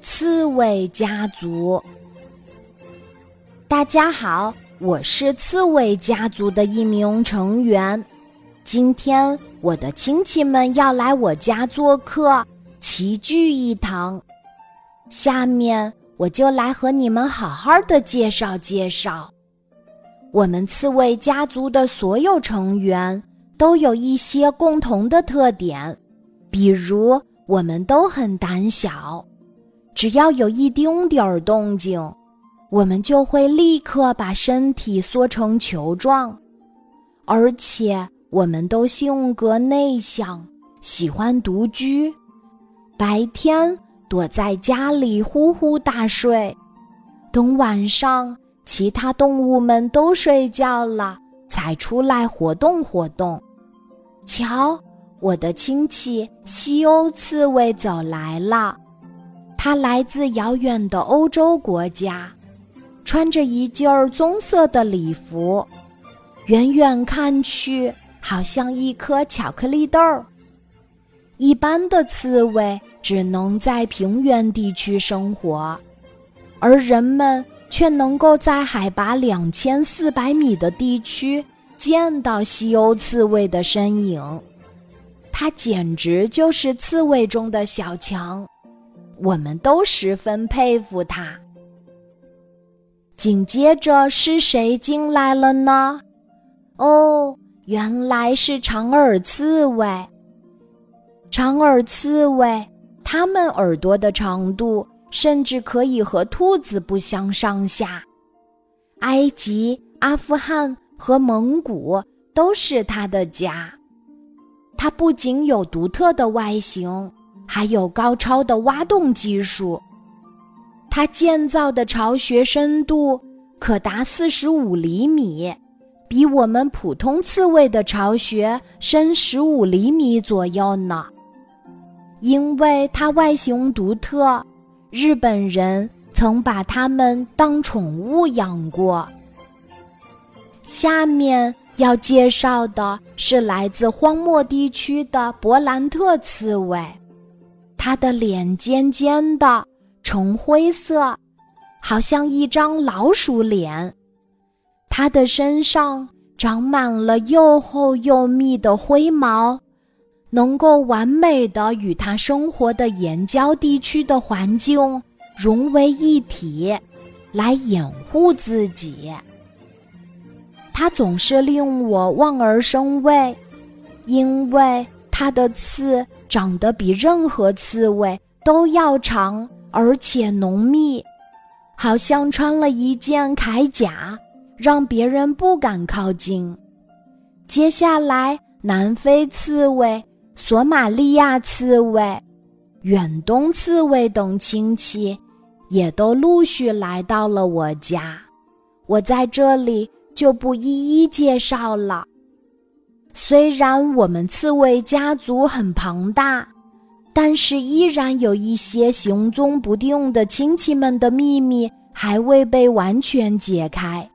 刺猬家族。大家好，我是刺猬家族的一名成员。今天我的亲戚们要来我家做客，齐聚一堂。下面我就来和你们好好的介绍介绍。我们刺猬家族的所有成员都有一些共同的特点，比如我们都很胆小，只要有一丁点儿动静。我们就会立刻把身体缩成球状，而且我们都性格内向，喜欢独居，白天躲在家里呼呼大睡，等晚上其他动物们都睡觉了才出来活动活动。瞧，我的亲戚西欧刺猬走来了，它来自遥远的欧洲国家。穿着一件儿棕色的礼服，远远看去好像一颗巧克力豆儿。一般的刺猬只能在平原地区生活，而人们却能够在海拔两千四百米的地区见到西欧刺猬的身影。它简直就是刺猬中的小强，我们都十分佩服它。紧接着是谁进来了呢？哦，原来是长耳刺猬。长耳刺猬，它们耳朵的长度甚至可以和兔子不相上下。埃及、阿富汗和蒙古都是它的家。它不仅有独特的外形，还有高超的挖洞技术。它建造的巢穴深度可达四十五厘米，比我们普通刺猬的巢穴深十五厘米左右呢。因为它外形独特，日本人曾把它们当宠物养过。下面要介绍的是来自荒漠地区的勃兰特刺猬，它的脸尖尖的。橙灰色，好像一张老鼠脸。它的身上长满了又厚又密的灰毛，能够完美的与它生活的岩礁地区的环境融为一体，来掩护自己。它总是令我望而生畏，因为它的刺长得比任何刺猬都要长。而且浓密，好像穿了一件铠甲，让别人不敢靠近。接下来，南非刺猬、索马利亚刺猬、远东刺猬等亲戚也都陆续来到了我家，我在这里就不一一介绍了。虽然我们刺猬家族很庞大。但是依然有一些行踪不定的亲戚们的秘密还未被完全解开，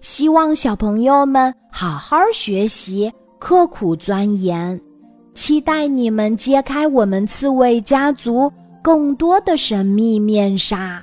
希望小朋友们好好学习，刻苦钻研，期待你们揭开我们刺猬家族更多的神秘面纱。